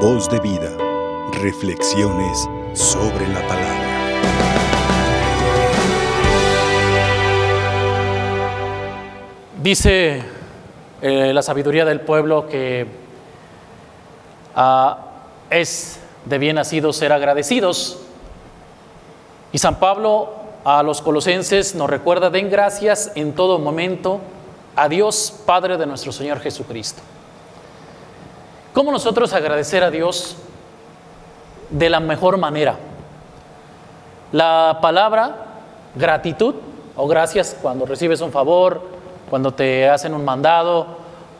Voz de vida. Reflexiones sobre la palabra. Dice eh, la sabiduría del pueblo que ah, es de bien nacido ser agradecidos. Y San Pablo a los colosenses nos recuerda, den gracias en todo momento a Dios Padre de nuestro Señor Jesucristo. ¿Cómo nosotros agradecer a Dios de la mejor manera? La palabra gratitud o gracias cuando recibes un favor, cuando te hacen un mandado,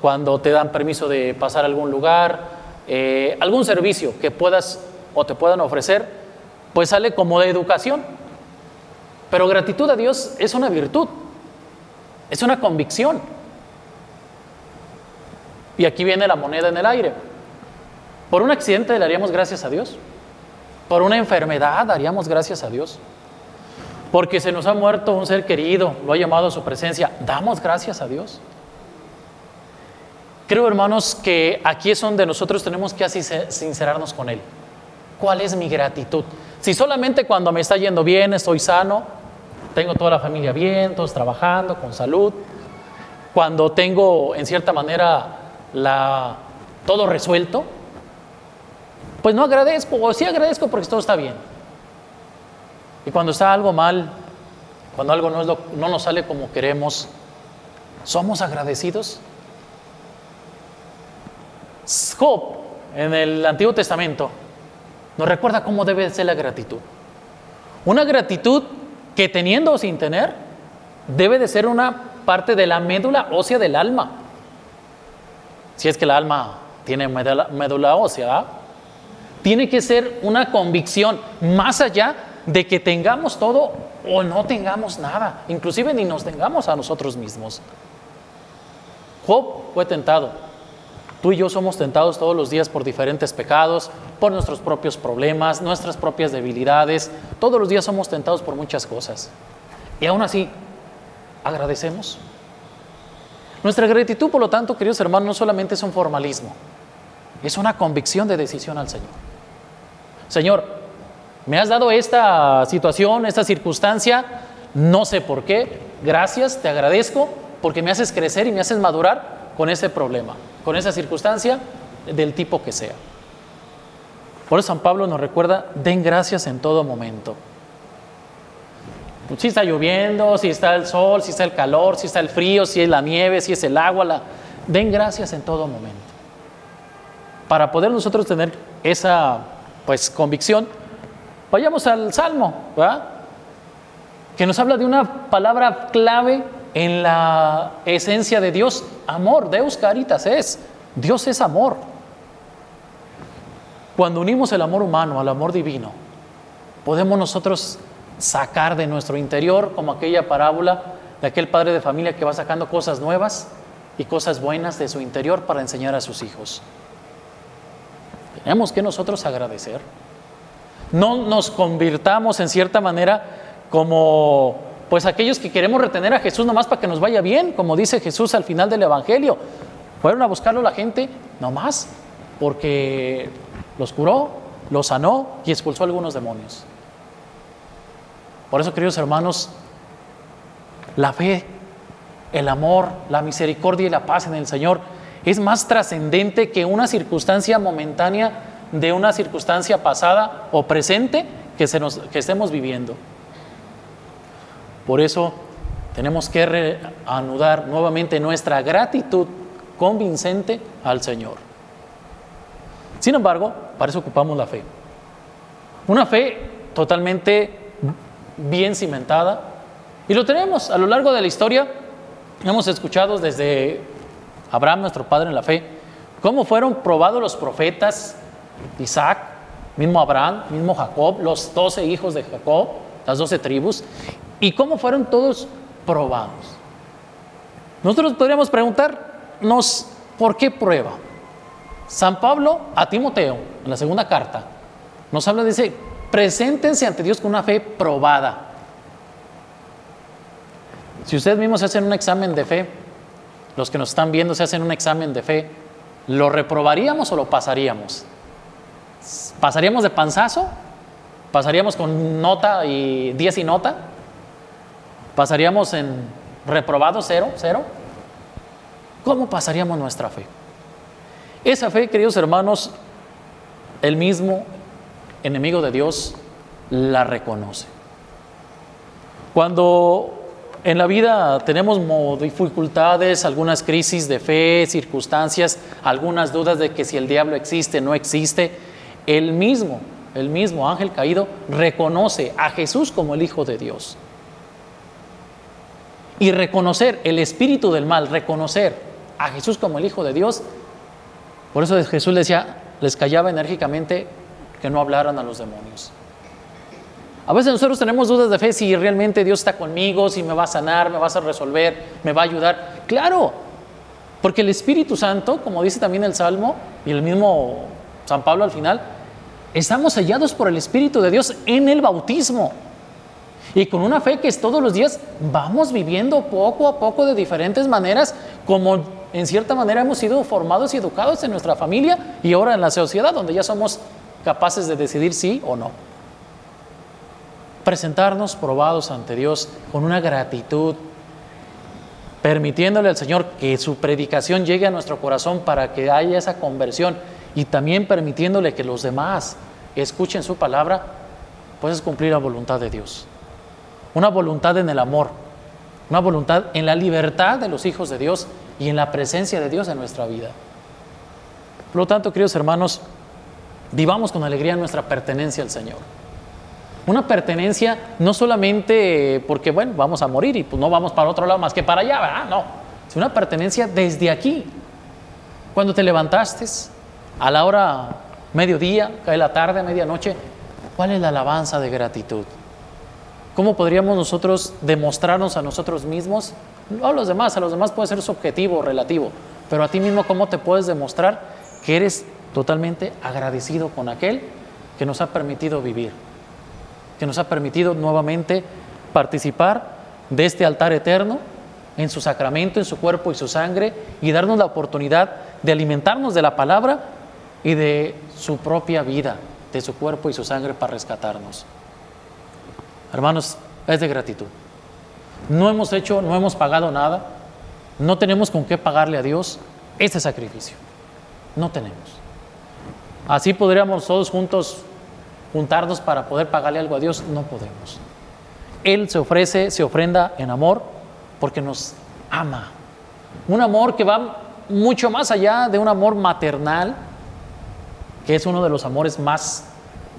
cuando te dan permiso de pasar a algún lugar, eh, algún servicio que puedas o te puedan ofrecer, pues sale como de educación. Pero gratitud a Dios es una virtud, es una convicción. Y aquí viene la moneda en el aire. Por un accidente le haríamos gracias a Dios. Por una enfermedad daríamos gracias a Dios. Porque se nos ha muerto un ser querido, lo ha llamado a su presencia. Damos gracias a Dios. Creo, hermanos, que aquí es donde nosotros tenemos que sincerarnos con Él. ¿Cuál es mi gratitud? Si solamente cuando me está yendo bien, estoy sano, tengo toda la familia bien, todos trabajando, con salud, cuando tengo en cierta manera la, todo resuelto, pues no agradezco, o sí agradezco porque todo está bien. Y cuando está algo mal, cuando algo no, no nos sale como queremos, ¿somos agradecidos? Job, en el Antiguo Testamento, nos recuerda cómo debe ser la gratitud. Una gratitud que teniendo o sin tener, debe de ser una parte de la médula ósea del alma. Si es que el alma tiene médula, ósea, tiene que ser una convicción más allá de que tengamos todo o no tengamos nada, inclusive ni nos tengamos a nosotros mismos. Job fue tentado. Tú y yo somos tentados todos los días por diferentes pecados, por nuestros propios problemas, nuestras propias debilidades. Todos los días somos tentados por muchas cosas. Y aún así, agradecemos. Nuestra gratitud, por lo tanto, queridos hermanos, no solamente es un formalismo, es una convicción de decisión al Señor. Señor, me has dado esta situación, esta circunstancia, no sé por qué, gracias, te agradezco, porque me haces crecer y me haces madurar con ese problema, con esa circunstancia del tipo que sea. Por eso San Pablo nos recuerda, den gracias en todo momento. Si está lloviendo, si está el sol, si está el calor, si está el frío, si es la nieve, si es el agua, la... den gracias en todo momento. Para poder nosotros tener esa pues convicción, Vayamos al Salmo. Que nos habla de una palabra clave en la esencia de Dios, amor, Deus caritas es, Dios es amor. Cuando unimos el amor humano al amor divino, podemos nosotros sacar de nuestro interior, como aquella parábola de aquel padre de familia que va sacando cosas nuevas y cosas buenas de su interior para enseñar a sus hijos. Tenemos que nosotros agradecer no nos convirtamos en cierta manera como pues aquellos que queremos retener a Jesús nomás para que nos vaya bien, como dice Jesús al final del Evangelio. Fueron a buscarlo la gente nomás porque los curó, los sanó y expulsó algunos demonios. Por eso, queridos hermanos, la fe, el amor, la misericordia y la paz en el Señor es más trascendente que una circunstancia momentánea de una circunstancia pasada o presente que, se nos, que estemos viviendo. Por eso tenemos que reanudar nuevamente nuestra gratitud convincente al Señor. Sin embargo, para eso ocupamos la fe. Una fe totalmente bien cimentada. Y lo tenemos a lo largo de la historia. Hemos escuchado desde Abraham, nuestro padre en la fe, cómo fueron probados los profetas Isaac, mismo Abraham, mismo Jacob, los doce hijos de Jacob, las doce tribus, y cómo fueron todos probados. Nosotros podríamos preguntarnos, ¿por qué prueba? San Pablo a Timoteo, en la segunda carta, nos habla, dice, preséntense ante Dios con una fe probada. Si ustedes mismos se hacen un examen de fe, los que nos están viendo se hacen un examen de fe, ¿lo reprobaríamos o lo pasaríamos? ¿Pasaríamos de panzazo? ¿Pasaríamos con nota y 10 y nota? ¿Pasaríamos en reprobado cero, cero? ¿Cómo pasaríamos nuestra fe? Esa fe, queridos hermanos, el mismo enemigo de Dios la reconoce. Cuando en la vida tenemos dificultades, algunas crisis de fe, circunstancias, algunas dudas de que si el diablo existe, no existe, el mismo, el mismo ángel caído reconoce a Jesús como el Hijo de Dios. Y reconocer el espíritu del mal, reconocer a Jesús como el Hijo de Dios, por eso Jesús les decía, les callaba enérgicamente que no hablaran a los demonios. A veces nosotros tenemos dudas de fe si realmente Dios está conmigo, si me va a sanar, me va a resolver, me va a ayudar. Claro, porque el Espíritu Santo, como dice también el Salmo y el mismo San Pablo al final, estamos sellados por el Espíritu de Dios en el bautismo. Y con una fe que es todos los días vamos viviendo poco a poco de diferentes maneras, como en cierta manera hemos sido formados y educados en nuestra familia y ahora en la sociedad, donde ya somos capaces de decidir sí o no presentarnos probados ante Dios con una gratitud, permitiéndole al Señor que su predicación llegue a nuestro corazón para que haya esa conversión y también permitiéndole que los demás escuchen su palabra, pues es cumplir la voluntad de Dios. Una voluntad en el amor, una voluntad en la libertad de los hijos de Dios y en la presencia de Dios en nuestra vida. Por lo tanto, queridos hermanos, vivamos con alegría nuestra pertenencia al Señor. Una pertenencia no solamente porque, bueno, vamos a morir y pues no vamos para otro lado más que para allá, ¿verdad? No, es una pertenencia desde aquí. Cuando te levantaste, a la hora mediodía, cae la tarde, medianoche, ¿cuál es la alabanza de gratitud? ¿Cómo podríamos nosotros demostrarnos a nosotros mismos? No a los demás, a los demás puede ser subjetivo, relativo, pero a ti mismo, ¿cómo te puedes demostrar que eres totalmente agradecido con aquel que nos ha permitido vivir? que nos ha permitido nuevamente participar de este altar eterno en su sacramento, en su cuerpo y su sangre, y darnos la oportunidad de alimentarnos de la palabra y de su propia vida, de su cuerpo y su sangre para rescatarnos. Hermanos, es de gratitud. No hemos hecho, no hemos pagado nada, no tenemos con qué pagarle a Dios este sacrificio. No tenemos. Así podríamos todos juntos juntarnos para poder pagarle algo a Dios, no podemos. Él se ofrece, se ofrenda en amor porque nos ama. Un amor que va mucho más allá de un amor maternal, que es uno de los amores más,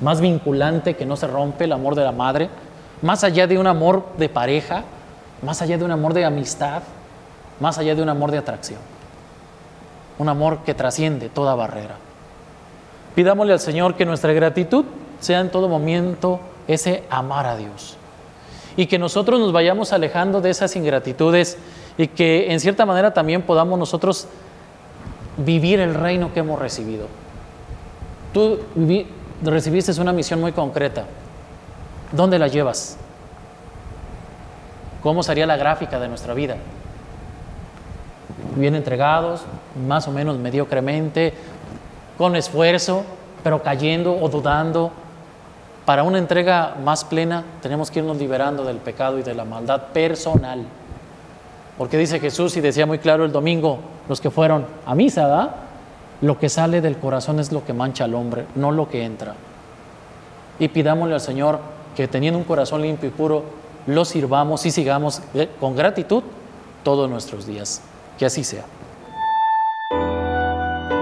más vinculante, que no se rompe, el amor de la madre, más allá de un amor de pareja, más allá de un amor de amistad, más allá de un amor de atracción. Un amor que trasciende toda barrera. Pidámosle al Señor que nuestra gratitud sea en todo momento ese amar a Dios. Y que nosotros nos vayamos alejando de esas ingratitudes y que en cierta manera también podamos nosotros vivir el reino que hemos recibido. Tú recibiste una misión muy concreta. ¿Dónde la llevas? ¿Cómo sería la gráfica de nuestra vida? Bien entregados, más o menos mediocremente, con esfuerzo, pero cayendo o dudando, para una entrega más plena tenemos que irnos liberando del pecado y de la maldad personal. Porque dice Jesús y decía muy claro el domingo, los que fueron a misa, ¿da? Lo que sale del corazón es lo que mancha al hombre, no lo que entra. Y pidámosle al Señor que teniendo un corazón limpio y puro, lo sirvamos y sigamos con gratitud todos nuestros días. Que así sea.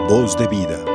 Voz de vida.